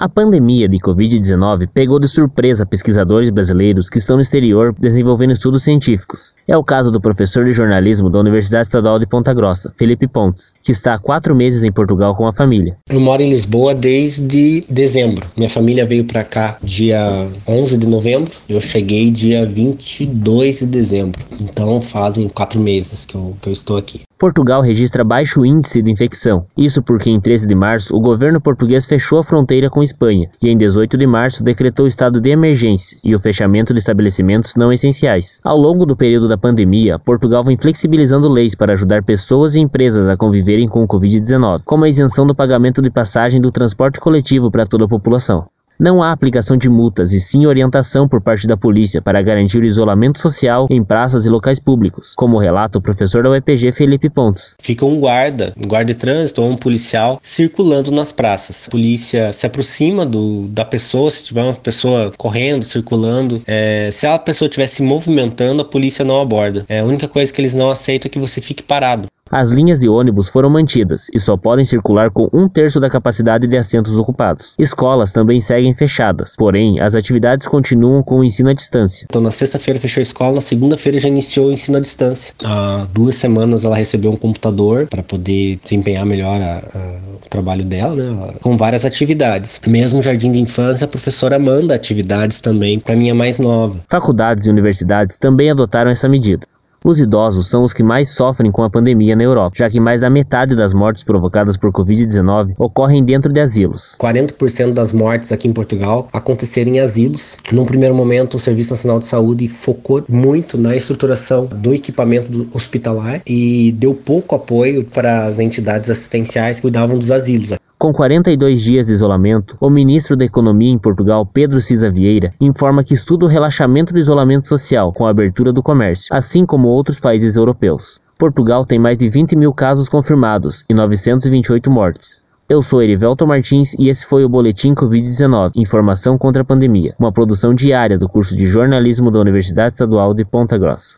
A pandemia de Covid-19 pegou de surpresa pesquisadores brasileiros que estão no exterior desenvolvendo estudos científicos. É o caso do professor de jornalismo da Universidade Estadual de Ponta Grossa, Felipe Pontes, que está há quatro meses em Portugal com a família. Eu moro em Lisboa desde dezembro. Minha família veio para cá dia 11 de novembro. Eu cheguei dia 22 de dezembro. Então fazem quatro meses que eu, que eu estou aqui. Portugal registra baixo índice de infecção. Isso porque em 13 de março o governo português fechou a fronteira com Espanha e em 18 de março decretou estado de emergência e o fechamento de estabelecimentos não essenciais. Ao longo do período da pandemia, Portugal vem flexibilizando leis para ajudar pessoas e empresas a conviverem com o Covid-19, como a isenção do pagamento de passagem do transporte coletivo para toda a população. Não há aplicação de multas e sim orientação por parte da polícia para garantir o isolamento social em praças e locais públicos, como relata o professor da UEPG Felipe Pontes. Fica um guarda, um guarda de trânsito ou um policial circulando nas praças. A polícia se aproxima do, da pessoa, se tiver uma pessoa correndo, circulando. É, se a pessoa estiver se movimentando, a polícia não aborda. É, a única coisa que eles não aceitam é que você fique parado. As linhas de ônibus foram mantidas e só podem circular com um terço da capacidade de assentos ocupados. Escolas também seguem fechadas, porém, as atividades continuam com o ensino à distância. Então, na sexta-feira fechou a escola, na segunda-feira já iniciou o ensino à distância. Há duas semanas ela recebeu um computador para poder desempenhar melhor a, a, o trabalho dela, né, com várias atividades. Mesmo jardim de infância, a professora manda atividades também para minha mais nova. Faculdades e universidades também adotaram essa medida. Os idosos são os que mais sofrem com a pandemia na Europa, já que mais da metade das mortes provocadas por Covid-19 ocorrem dentro de asilos. 40% das mortes aqui em Portugal aconteceram em asilos. Num primeiro momento, o Serviço Nacional de Saúde focou muito na estruturação do equipamento hospitalar e deu pouco apoio para as entidades assistenciais que cuidavam dos asilos. Com 42 dias de isolamento, o ministro da Economia em Portugal, Pedro Cisa Vieira, informa que estuda o relaxamento do isolamento social com a abertura do comércio, assim como outros países europeus. Portugal tem mais de 20 mil casos confirmados e 928 mortes. Eu sou Erivelto Martins e esse foi o Boletim Covid-19 Informação contra a Pandemia, uma produção diária do curso de jornalismo da Universidade Estadual de Ponta Grossa.